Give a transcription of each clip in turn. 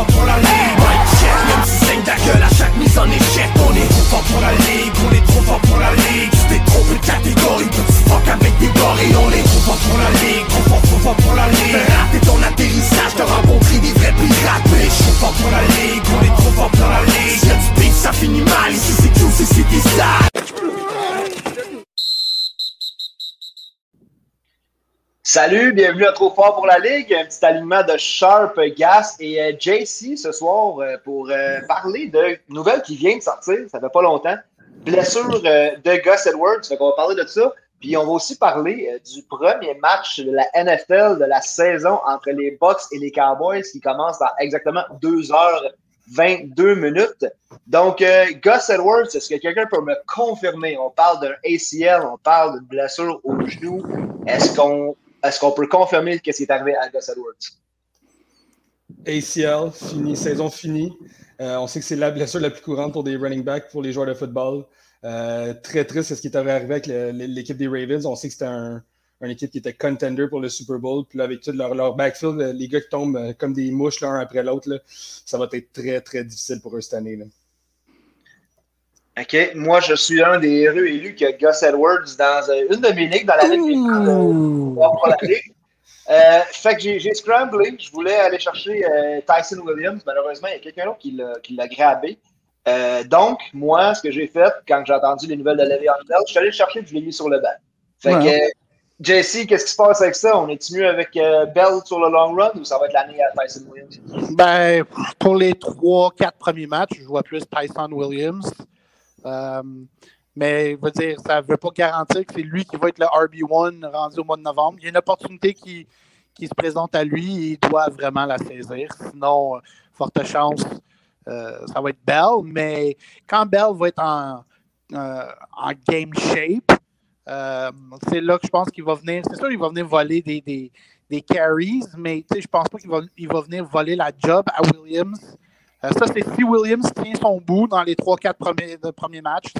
fort pour la Salut, bienvenue à Trop Fort pour la Ligue. Un petit alignement de Sharp, Gas et euh, JC ce soir euh, pour euh, parler de nouvelles qui viennent de sortir, ça fait pas longtemps. Blessure de Gus Edwards, qu'on va parler de ça. Puis on va aussi parler du premier match de la NFL de la saison entre les Bucks et les Cowboys qui commence dans exactement 2h22 minutes. Donc, Gus Edwards, est-ce que quelqu'un peut me confirmer? On parle d'un ACL, on parle d'une blessure au genou. Est-ce qu'on est-ce qu'on peut confirmer ce qui est arrivé à Gus Edwards? ACL, fini, saison finie. Euh, on sait que c'est la blessure la plus courante pour des running backs, pour les joueurs de football. Euh, très triste, ce qui est arrivé avec l'équipe des Ravens. On sait que c'était un, une équipe qui était contender pour le Super Bowl. Puis là, avec tout leur, backfield, les gars qui tombent euh, comme des mouches l'un après l'autre, ça va être très, très difficile pour eux cette année. OK. Moi, je suis un des héros élus qui a Gus Edwards dans euh, une de mes ligues, dans la ligue pour la. Euh, fait que j'ai scramblé. Je voulais aller chercher euh, Tyson Williams. Malheureusement, il y a quelqu'un d'autre qui l'a grabé. Euh, donc, moi, ce que j'ai fait quand j'ai entendu les nouvelles de Le'Veon Bell, je suis allé le chercher et je l'ai mis sur le banc. Fait Ouais. que, JC, qu'est-ce qui se passe avec ça? On est mieux avec Bell sur le long run ou ça va être l'année à Tyson Williams? Ben, pour les trois, quatre premiers matchs, je vois plus Tyson Williams. Euh, mais dire, ça ne veut pas garantir que c'est lui qui va être le RB1 rendu au mois de novembre. Il y a une opportunité qui, se présente à lui et il doit vraiment la saisir. Sinon, euh, forte chance, euh, ça va être Bell. Mais quand Bell va être en, game shape, c'est là que je pense qu'il va venir. C'est sûr, il va venir voler des, des, carries, mais je pense pas qu'il va, il va venir voler la job à Williams. Euh, ça, c'est si Williams tient son bout dans les 3-4 premiers, premiers matchs.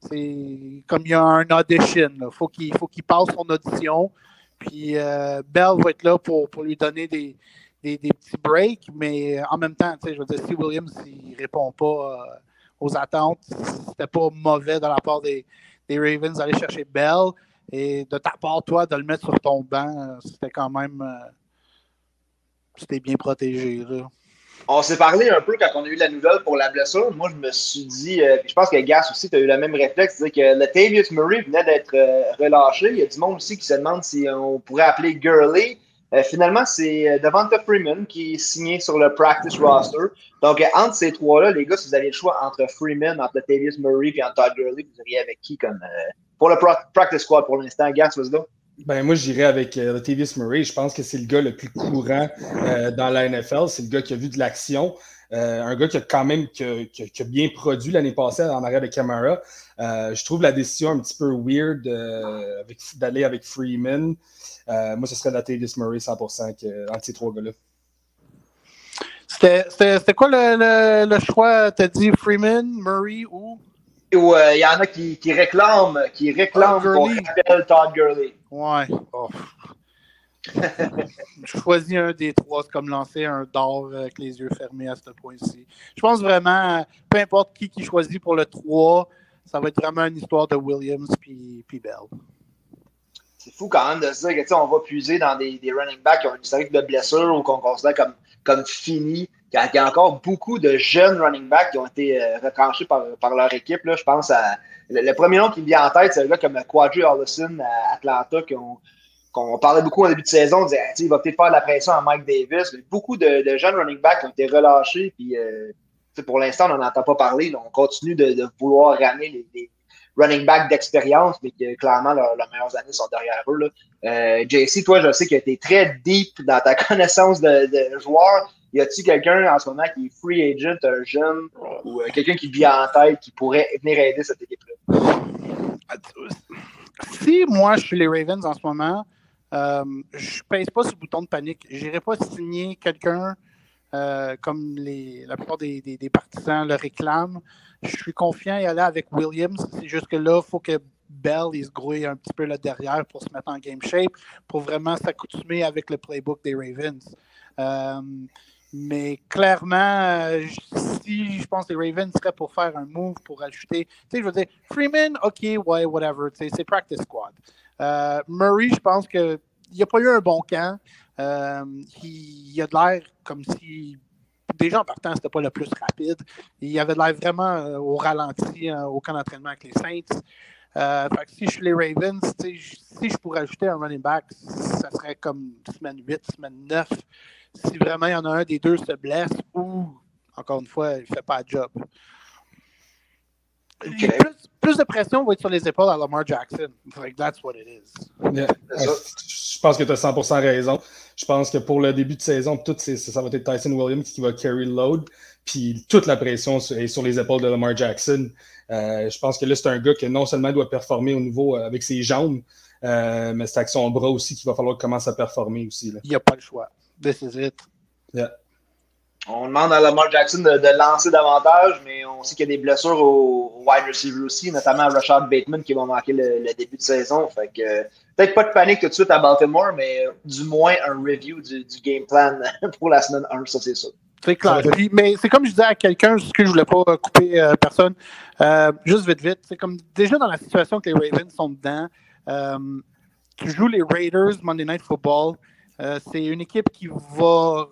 C'est, comme il y a un audition. Il faut qu'il, faut qu'il passe son audition. Puis euh, Bell va être là pour, pour lui donner des, des, petits breaks, mais en même temps, je veux dire, si Williams ne répond pas euh, aux attentes, c'était pas mauvais de la part des, des Ravens d'aller chercher Bell. Et de ta part, toi, de le mettre sur ton banc, c'était quand même. c'était bien protégé. Là. On s'est parlé un peu quand on a eu la nouvelle pour la blessure. Moi, je me suis dit, euh, je pense que Gas aussi, tu as eu le même réflexe, c'est que Latavius Murray venait d'être euh, relâché. Il y a du monde aussi qui se demande si on pourrait appeler Gurley. Euh, finalement, c'est euh, Devonta Freeman qui est signé sur le practice roster. Donc, euh, entre ces trois-là, les gars, si vous avez le choix entre Freeman, entre Latavius Murray et entre Todd Gurley, vous iriez avec qui comme euh, pour le practice squad pour l'instant? Gas, vas-y. Ben, moi, j'irais avec euh, Latavius Murray. Je pense que c'est le gars le plus courant euh, dans la NFL. C'est le gars qui a vu de l'action. Euh, un gars qui a quand même qui a, qui a- qui a bien produit l'année passée en arrière de Camara. Euh, je trouve la décision un petit peu weird euh, avec- d'aller avec Freeman. Euh, moi, ce serait Latavius Murray 100% que, entre ces trois gars-là. C'était, c'était, c'était quoi le, le, le choix? T'as dit Freeman, Murray ou? Ou euh, il y en a qui, qui réclament, qui réclament qu'on rappelle Todd Gurley. Ouais. Oh. Je choisis un des trois, c'est comme lancer un d'or avec les yeux fermés à ce point-ci. Je pense vraiment, peu importe qui qui choisit pour le 3, ça va être vraiment une histoire de Williams puis, puis Bell. C'est fou quand même de se dire que tu sais, on va puiser dans des, des running backs qui ont une historique de blessures ou qu'on considère comme, comme fini. Il y, a, il y a encore beaucoup de jeunes running backs qui ont été euh, retranchés par, par leur équipe. Là. Je pense à. Le, premier nom qui me vient en tête, c'est un gars comme Quadri Allison à Atlanta qu'on parlait beaucoup en début de saison. On disait, il va peut-être faire de la pression à Mike Davis. Beaucoup de, jeunes running backs ont été relâchés. Puis, euh, pour l'instant, on n'en entend pas parler. On continue de, vouloir ramener les, running backs d'expérience, mais que clairement, leurs, leurs meilleures années sont derrière eux. Là. Euh, JC, toi, je sais que tu es très deep dans ta connaissance de, de joueurs. Y a-t-il quelqu'un en ce moment qui est free agent, un jeune, ou euh, quelqu'un qui vit en tête qui pourrait venir aider cette équipe-là? Si moi, je suis les Ravens en ce moment, euh, je pèse pas le bouton de panique. Je n'irai pas signer quelqu'un euh, comme les, la plupart des, des- partisans le réclament. Je suis confiant à aller avec Williams. C'est juste que là, il faut que Bell il se grouille un petit peu là derrière pour se mettre en game shape, pour vraiment s'accoutumer avec le playbook des Ravens. Mais clairement, si je pense que les Ravens seraient pour faire un move pour ajouter, tu sais, je veux dire, Freeman, ok, ouais, whatever, c'est practice squad. Murray, je pense qu'il n'a pas eu un bon camp. il, il a de l'air comme si déjà en partant, c'était pas le plus rapide. Il avait l'air vraiment euh, au ralenti euh, au camp d'entraînement avec les Saints. Euh, si je suis les Ravens, si je pourrais ajouter un running back, ça serait comme semaine 8, semaine 9. Si vraiment il y en a un des deux se blesse ou, encore une fois, il ne fait pas le job. Plus, de pression va être sur les épaules à Lamar Jackson. Like, that's what it is. Je pense que tu as 100% raison. Je pense que pour le début de saison, tout ça va être Tyson Williams qui va carry le load. Puis toute la pression est sur les épaules de Lamar Jackson. Euh, je pense que là, c'est un gars qui non seulement doit performer au niveau euh, avec ses jambes, euh, mais c'est avec son bras aussi qu'il va falloir qu'il commence à performer aussi. Il n'y a pas le choix. This is it. Yeah. On demande à Lamar Jackson de, lancer davantage, mais on sait qu'il y a des blessures au, wide receiver aussi, notamment à Rashad Bateman qui va manquer le, début de saison. Fait que peut-être pas de panique tout de suite à Baltimore, mais du moins un review du, game plan pour la semaine 1, ça c'est ça. C'est clair. mais c'est comme je disais à quelqu'un, ce que je voulais pas couper euh, personne, euh, juste vite vite. C'est comme déjà dans la situation que les Ravens sont dedans. Euh, tu joues les Raiders Monday Night Football. c'est une équipe qui va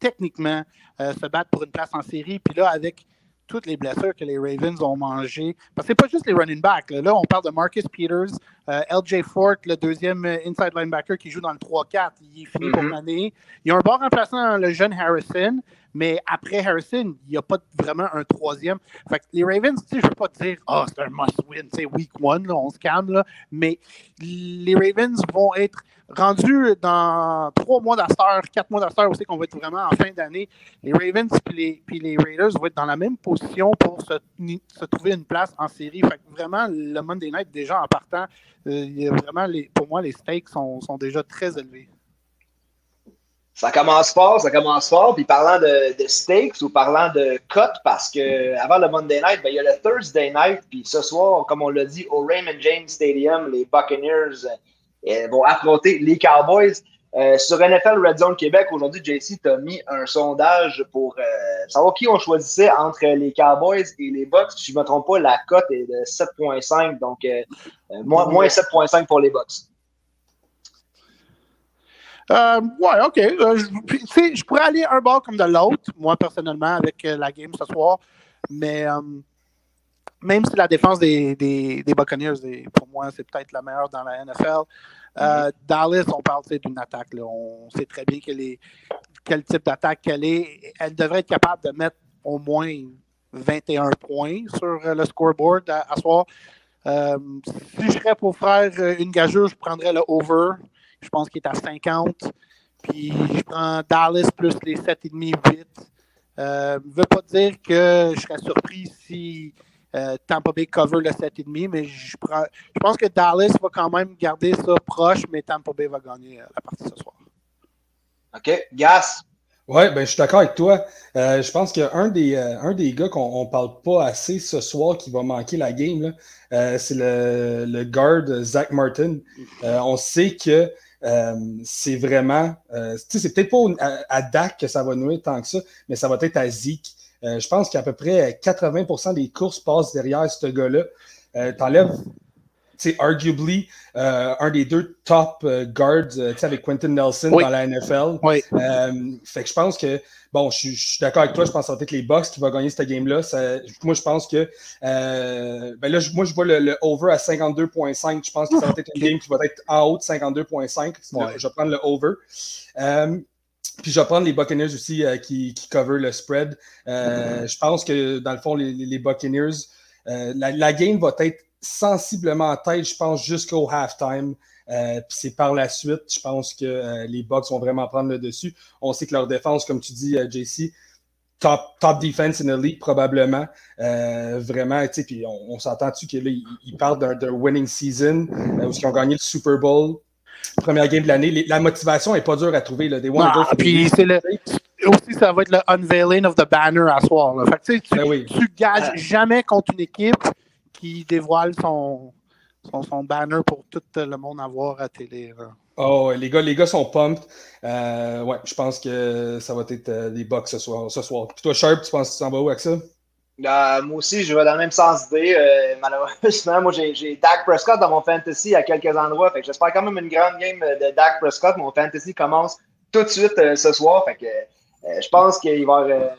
techniquement euh, se battre pour une place en série. Puis là, avec toutes les blessures que les Ravens ont mangées, parce que c'est pas juste les running backs. Là, on parle de Marcus Peters, euh, LJ Fort, le deuxième euh, inside linebacker qui joue dans le 3-4. Il est fini pour mm-hmm. l'année. Il y a un bon remplaçant, le jeune Harrison. Mais après Harrison, il n'y a pas vraiment un troisième. Fait que les Ravens, je ne veux pas dire, oh, c'est un must-win, c'est week one, là, on se calme, là, mais les Ravens vont être rendus dans trois mois d'asteur, quatre mois d'asteur aussi, qu'on va être vraiment en fin d'année. Les Ravens et les, les, Raiders vont être dans la même position pour se, trouver une place en série. Fait que vraiment, le Monday Night, déjà en partant, euh, vraiment, les, pour moi, les stakes sont déjà très élevés. Ça commence fort, ça commence fort. Puis parlant de, stakes ou parlant de cotes, parce que avant le Monday night, ben, il y a le Thursday night. Puis ce soir, comme on l'a dit, au Raymond James Stadium, les Buccaneers euh, vont affronter les Cowboys. Euh, sur NFL Red Zone Québec, aujourd'hui, JC t'a mis un sondage pour euh, savoir qui on choisissait entre les Cowboys et les Bucks. Si je ne me trompe pas, la cote est de 7.5, donc moins, moins 7.5 pour les Bucks. Euh, ouais, OK. Euh, je, je pourrais aller un bord comme de l'autre, moi, personnellement, avec euh, la game ce soir. Mais même si la défense des, des, des Buccaneers, pour moi, c'est peut-être la meilleure dans la NFL, mm-hmm. Dallas, on parle d'une attaque. On sait très bien quel, est, quel type d'attaque qu'elle est. Elle devrait être capable de mettre au moins 21 points sur le scoreboard à, à soir. si je serais pour faire une gageure, je prendrais le over. Je pense qu'il est à 50. Puis je prends Dallas plus les 7,5-8. Euh, ne veut pas dire que je serais surpris si euh, Tampa Bay cover le 7,5, mais je, prends, je pense que Dallas va quand même garder ça proche, mais Tampa Bay va gagner euh, la partie ce soir. OK. Gas. Oui, ben, je suis d'accord avec toi. Euh, je pense qu'un des, un des gars qu'on ne parle pas assez ce soir qui va manquer la game, c'est le, le guard Zach Martin. on sait que euh, c'est vraiment, euh, c'est peut-être pas à, Dak que ça va nouer tant que ça, mais ça va être à Zeke. Euh, je pense qu'à peu près 80% des courses passent derrière ce gars-là. T'enlèves c'est arguably un des deux top guards avec Quentin Nelson dans la NFL. fait que je pense que Bon, je, suis d'accord avec toi. Je pense que ça va être les Bucks qui vont gagner cette game-là. Moi, je pense que. Euh, ben là, moi, je vois le, over à 52,5. Je pense que ça va être une game qui va être en haut de 52,5. Je vais prendre le over. Euh, puis je vais prendre les Buccaneers aussi euh, qui, qui cover le spread. Je pense que dans le fond, les, Buccaneers, la, la, game va être sensiblement en tête, je pense, jusqu'au halftime. Euh, puis c'est par la suite, je pense que euh, les Bucks vont vraiment prendre le dessus. On sait que leur défense, comme tu dis, euh, JC, top, top defense in the league, probablement. vraiment, tu sais, puis on, s'entend-tu qu'ils ils parlent d'un winning season, où ils ont gagné le Super Bowl, première game de l'année. La motivation n'est pas dure à trouver. Là, des puis c'est le, aussi, ça va être le unveiling of the banner à soir. Fait que, tu, ben tu gages jamais contre une équipe qui dévoile son, son, banner pour tout le monde à voir à télé. Oh, les gars, les gars sont pumped. Euh, ouais, je pense que ça va être euh, des Bucks ce soir. Ce soir. Puis toi, Sharp, tu penses que tu s'en vas où avec ça? Euh, moi aussi, je vais dans le même sens d'idée. Euh, malheureusement, moi, j'ai Dak Prescott dans mon fantasy à quelques endroits. Fait que j'espère quand même une grande game de Dak Prescott. Mon fantasy commence tout de suite euh, ce soir. Fait que je pense qu'il va y avoir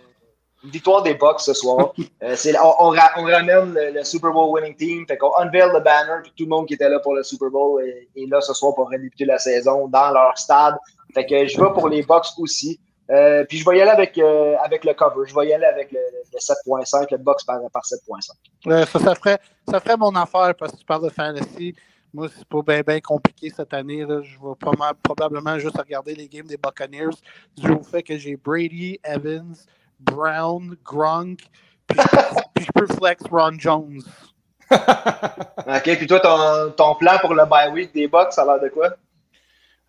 victoire des Bucks ce soir. on, on, ramène le, Super Bowl winning team. Fait qu'on unveil le banner. Puis tout le monde qui était là pour le Super Bowl est, est là ce soir pour débuter la saison dans leur stade. Fait que je vais pour les Bucks aussi. Euh, puis je vais y aller avec, euh, avec le cover. Je vais y aller avec le, 7.5, le box par, par 7.5. ça, ça, ferait, ça ferait mon affaire parce que tu parles de fantasy. Moi, c'est pas bien ben compliqué cette année. Là. Je vais probablement juste regarder les games des Buccaneers du fait que j'ai Brady, Evans, Brown, Gronk, puis, je peux flex Ron Jones. OK, puis toi, ton, ton, plan pour le bye week des Bucks, ça a l'air de quoi?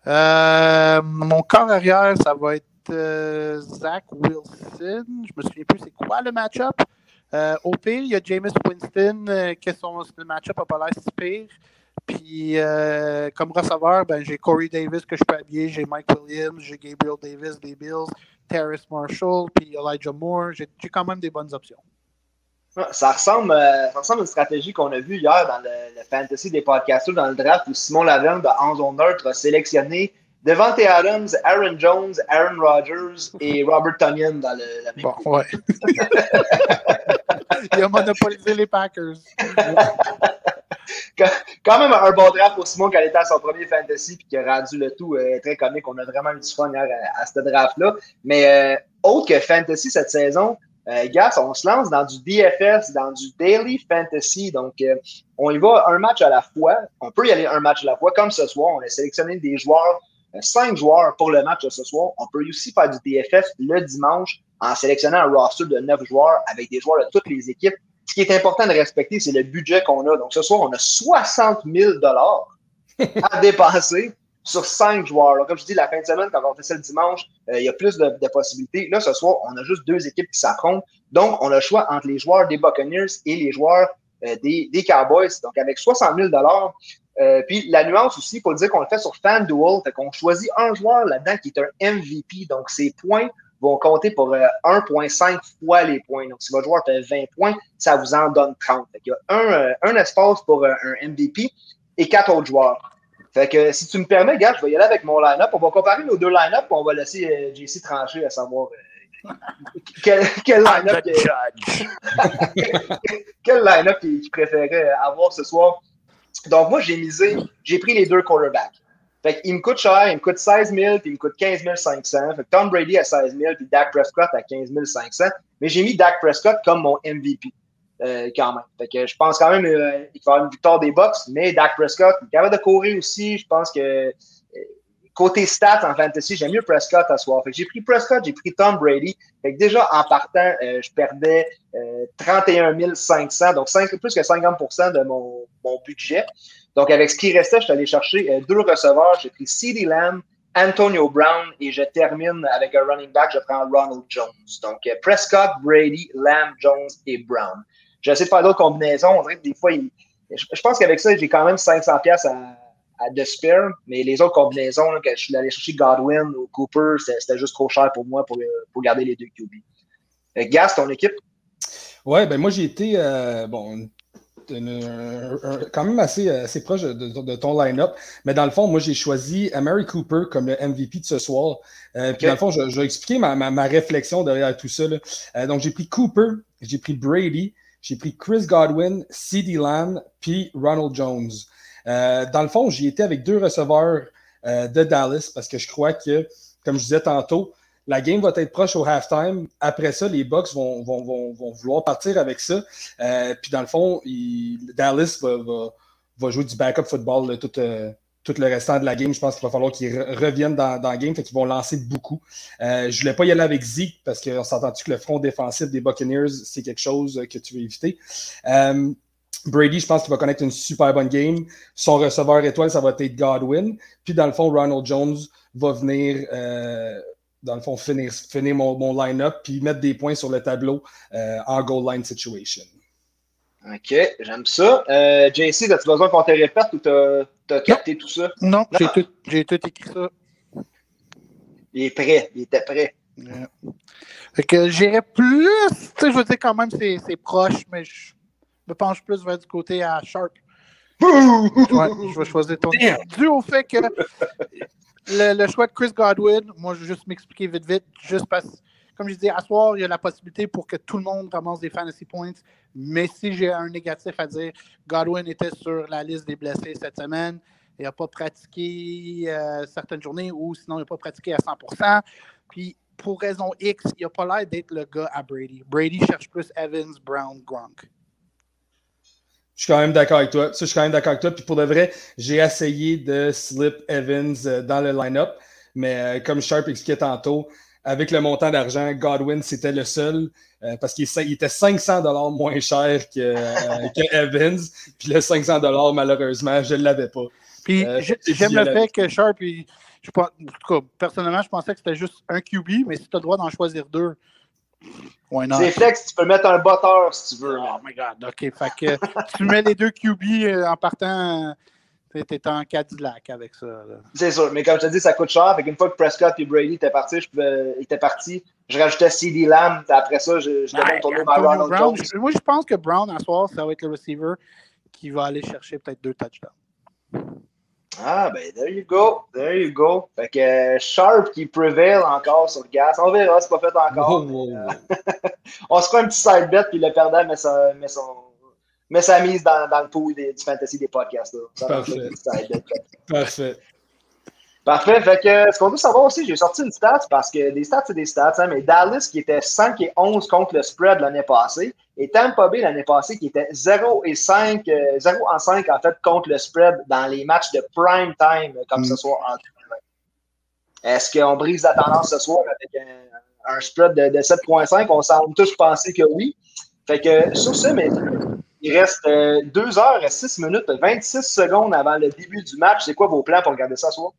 Euh, mon corps arrière, ça va être euh, Zach Wilson. Je me souviens plus c'est quoi le match-up. Euh, au pire, il y a Jameis Winston, que son, le match-up n'a pas l'air si pire. Puis, comme receveur, ben, j'ai Corey Davis que je peux habiller, j'ai Mike Williams, j'ai Gabriel Davis des Bills, Terrace Marshall, puis Elijah Moore. J'ai quand même des bonnes options. Ça ressemble, ça ressemble à une stratégie qu'on a vue hier dans le, fantasy des podcasts, dans le draft, où Simon Laverne de Hans Neutre a sélectionné Devante Adams, Aaron Jones, Aaron Rodgers et Robert Tonyan dans le, la même Bon, ouais. Il a monopolisé les Packers. Quand même un bon draft pour Simon qui était à son premier fantasy et qui a rendu le tout euh, très comique. On a vraiment eu du fun à, ce draft-là. Mais euh, autre que fantasy cette saison, euh, gars, on se lance dans du DFS, dans du Daily Fantasy. Donc, euh, on y va un match à la fois. On peut y aller un match à la fois. Comme ce soir, on a sélectionné des joueurs cinq joueurs pour le match de ce soir. On peut aussi faire du DFS le dimanche en sélectionnant un roster de neuf joueurs avec des joueurs de toutes les équipes. Ce qui est important de respecter, c'est le budget qu'on a. Donc, ce soir, on a 60 000 à dépenser sur cinq joueurs. comme je dis, la fin de semaine, quand on fait ça le dimanche, euh, il y a plus de, possibilités. Là, ce soir, on a juste deux équipes qui s'affrontent. Donc, on a le choix entre les joueurs des Buccaneers et les joueurs euh, des, des, Cowboys. Donc, avec 60 000 euh, puis la nuance aussi, pour dire qu'on le fait sur FanDuel, fait qu'on choisit un joueur là-dedans qui est un MVP, donc ses points vont compter pour 1,5 euh, fois les points. Donc, si votre joueur fait 20 points, ça vous en donne 30. Fait il y a un, euh, un espace pour un MVP et quatre autres joueurs. Fait que si tu me permets, gars, je vais y aller avec mon line-up. On va comparer nos deux line-up, on va laisser JC trancher à savoir quel, quel line-up quel line-up qu'il préférait avoir ce soir. Donc, moi, j'ai misé, j'ai pris les deux quarterbacks. Fait qu'il me coûte cher, il me coûte 16 000, puis il me coûte 15 500. Fait Tom Brady à 16 000, puis Dak Prescott à 15 500. Mais j'ai mis Dak Prescott comme mon MVP, euh, quand même. Fait que je pense quand même euh, qu'il va avoir une victoire des Bucks, mais Dak Prescott, il est capable de courir aussi. Je pense que côté stats en fantasy, j'aime mieux Prescott à soir. j'ai pris Prescott, j'ai pris Tom Brady. Fait que déjà, en partant, euh, je perdais 31 euh, 500, donc 5, plus que 50% de mon, budget. Donc, avec ce qui restait, je suis allé chercher euh, deux receveurs. J'ai pris CeeDee Lamb, Antonio Brown et je termine avec un running back, je prends Ronald Jones. Donc, Prescott, Brady, Lamb, Jones et Brown. J'essaie de faire d'autres combinaisons. On dirait que des fois, je pense qu'avec ça, j'ai quand même 500 pièces à de spare, mais les autres combinaisons, je suis allé chercher Godwin ou Cooper, c'était juste trop cher pour moi pour, pour garder les deux QB. Euh, Gas, ton équipe? Ouais, ben moi j'ai été euh, bon, quand même assez, assez proche de, ton line-up. Mais dans le fond, moi j'ai choisi Mary Cooper comme le MVP de ce soir. Euh, puis dans le fond, je, vais expliquer ma, ma, réflexion derrière tout ça. donc j'ai pris Cooper, j'ai pris Brady, j'ai pris Chris Godwin, CeeDee Lamb, puis Ronald Jones. Euh, dans le fond, j'y étais avec deux receveurs euh, de Dallas parce que je crois que, comme je disais tantôt, la game va être proche au halftime. Après ça, les Bucks vont, vont, vont, vont vouloir partir avec ça. Euh, puis dans le fond, Dallas va, va, jouer du backup football tout, tout, le restant de la game. Je pense qu'il va falloir qu'ils reviennent dans, la game, fait qu'ils vont lancer beaucoup. je ne voulais pas y aller avec Zeke parce qu'on s'entend-tu que le front défensif des Buccaneers, c'est quelque chose que tu veux éviter. Brady, je pense qu'il va connaître une super bonne game. Son receveur étoile, ça va être Godwin. Puis dans le fond, Ronald Jones va venir, euh, dans le fond, finir, finir mon, mon line-up puis mettre des points sur le tableau euh, en goal line situation. OK, j'aime ça. Euh, JC, as-tu besoin qu'on te répète ou t'as as capté tout ça? Non, j'ai tout, tout, écrit ça. Il est prêt, il était prêt. Fait que j'irais plus, tu sais, je veux dire quand même c'est proche, mais je me penche plus vers du côté à Sharp. Ouais, je vais choisir ton. Dû au fait que le, choix de Chris Godwin, moi je vais juste m'expliquer vite vite, juste parce que, comme je dis, à soir, il y a la possibilité pour que tout le monde ramasse des fantasy points. Mais si j'ai un négatif à dire, Godwin était sur la liste des blessés cette semaine. Il n'a pas pratiqué euh, certaines journées ou sinon il n'a pas pratiqué à 100% Puis pour raison X, il n'a pas l'air d'être le gars à Brady. Brady cherche plus Evans, Brown, Gronk. Je suis quand même d'accord avec toi. je suis quand même d'accord avec toi. Puis pour de vrai, j'ai essayé de slip Evans euh, dans le line-up. Mais euh, comme Sharp expliquait tantôt, avec le montant d'argent, Godwin, c'était le seul euh, parce qu'il était 500 dollars moins cher que, Evans. Puis le 500 dollars, malheureusement, je ne l'avais pas. Puis j'aime le fait que Sharp, je, en tout cas, personnellement, je pensais que c'était juste un QB, mais si tu as le droit d'en choisir deux, c'est flex, tu peux mettre un botteur si tu veux. Oh my God, OK. Fait que tu mets les deux QB euh, en partant, t'es en Cadillac avec ça. C'est sûr, mais comme je te dis, ça coûte cher. Fait qu'une fois que Prescott et Brady étaient partis, je pouvais, étaient partis, je rajoutais CD Lamb. Après ça, je, je devais tourner ma Ronald Brown, Moi, je pense que Brown, à soir, ça va être le receiver qui va aller chercher peut-être deux touchdowns. Ah, ben, there you go. There you go. Fait que euh, Sharp qui prevail encore sur le gaz. On verra, c'est pas fait encore. Euh, on se fait un petit side bet, puis le perdant met, sa, met, son, met sa mise dans, dans le pool des, du fantasy des podcasts. Là. Parfait. Parfait. Parfait. Fait que ce qu'on veut savoir aussi, j'ai sorti une stat parce que des stats, c'est des stats, hein, mais Dallas qui était 5 et 11 contre le spread l'année passée, et Tampa Bay l'année passée qui était 0 et 5, 0 euh, en 5 en fait contre le spread dans les matchs de prime time comme ce mm. soir en Est-ce qu'on brise la tendance ce soir avec un, spread de, 7.5? On semble tous penser que oui. Fait que sur ce, mais il reste 2 euh, heures et 6 minutes, 26 secondes avant le début du match. C'est quoi vos plans pour regarder ça ce soir?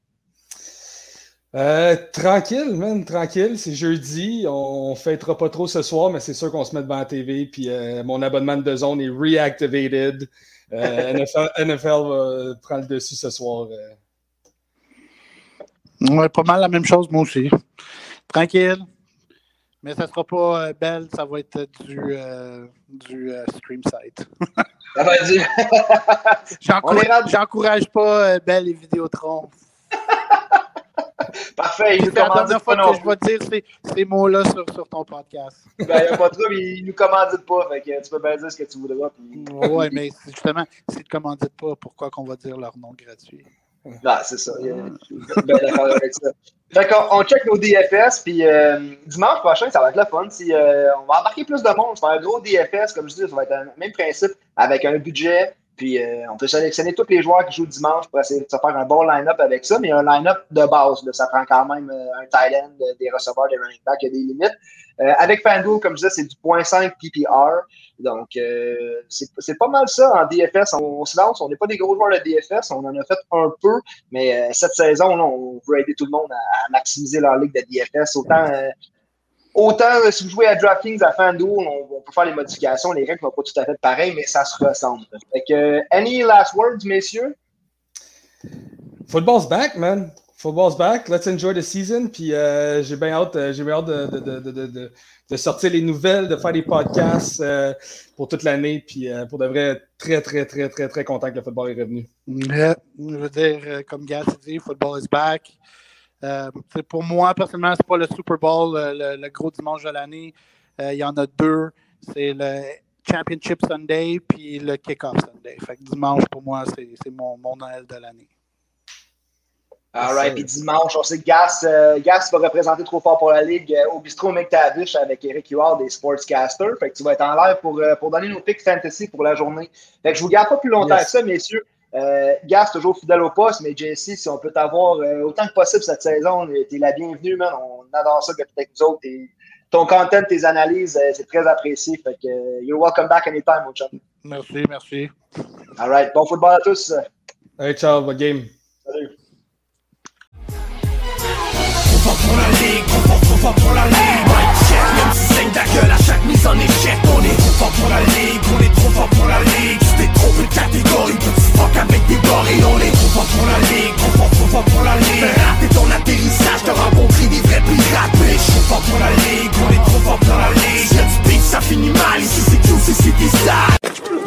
Euh, tranquille, man, tranquille. C'est jeudi. On fêtera pas trop ce soir, mais c'est sûr qu'on se met devant la TV. Puis euh, mon abonnement de zone est reactivated. Euh, NFL, va prendre le dessus ce soir. Ouais, pas mal la même chose, moi aussi. Tranquille. Mais ça sera pas belle, ça va être du, du stream site. ça va être J'encourage pas Belle et Vidéotron. Parfait. C'est la dernière fois que je vais dire ces, ces mots-là sur, sur, ton podcast. Ben, il n'y a pas de trouble, ils ne nous commanditent pas. Fait que tu peux bien dire ce que tu voudras. Puis... Oui, mais justement, s'ils ne commanditent pas, pourquoi qu'on va dire leur nom gratuit? Ah, c'est ça. D'accord avec ça. Fait on check nos DFS, puis euh, dimanche prochain, ça va être le fun. Si, euh, on va embarquer plus de monde. Être un gros DFS, comme je dis, ça va être le même principe, avec un budget, puis euh, on peut sélectionner tous les joueurs qui jouent dimanche pour essayer de se faire un bon line-up avec ça, mais un line-up de base. ça prend quand même euh, un tight end, euh, des receveurs, des running backs, il y a des limites. avec FanDuel, comme je disais, c'est du 0.5 PPR. Donc, c'est pas mal ça en DFS. On, se lance, on n'est pas des gros joueurs de DFS, on en a fait un peu, mais cette saison, on veut aider tout le monde à, maximiser leur ligue de DFS. Autant Autant euh, si vous jouez à DraftKings, à FanDuel, on, on, peut faire les modifications. Les règles ne vont pas tout à fait pareil, mais ça se ressemble. Fait que, any last words, messieurs? Football's back, man. Football's back. Let's enjoy the season. Puis euh, j'ai bien hâte, euh, j'ai bien hâte de, de, de, de, sortir les nouvelles, de faire des podcasts pour toute l'année. Puis pour de vrai, très, très, très, très, très content que le football est revenu. je veux dire, comme Gaz dit, football is back. Euh, pour moi, personnellement, c'est pas le Super Bowl, le, gros dimanche de l'année. Euh, il y en a deux. C'est le Championship Sunday puis le Kickoff Sunday. Fait que dimanche, pour moi, c'est mon, mon Noël de l'année. All right. Puis dimanche, on sait que Gas, euh, Gas va représenter trop fort pour la Ligue au bistrot McTavish avec Eric Huard des Sportscasters. Fait que tu vas être en l'air pour, pour donner nos picks fantasy pour la journée. Fait que je vous garde pas plus longtemps que ça, messieurs. Euh, Gas, toujours fidèle au poste, mais Jesse, si on peut t'avoir euh, autant que possible cette saison, t'es la bienvenue, man. On adore ça que tu avec nous autres. ton content, tes analyses, euh, c'est très apprécié. Fait que euh, you're welcome back anytime, mon chum. Merci, merci. All right. Bon football à tous. Hey, ciao, bonne game. Salut. Pour la ligue, pour la ligue saigne ta gueule à chaque mise en échec On est trop fort pour la ligue, on est trop fort pour la ligue. C'était trop peu de catégorie, petit fuck avec des gorilles On est trop fort pour la ligue, trop fort, trop fort pour la ligue. Raté ton atterrissage, t'as rencontré des vrais pirates Bitch, trop fort pour la ligue, on est trop fort pour la ligue. Si y'a du beef, ça finit mal, ici c'est QC, c'est des salles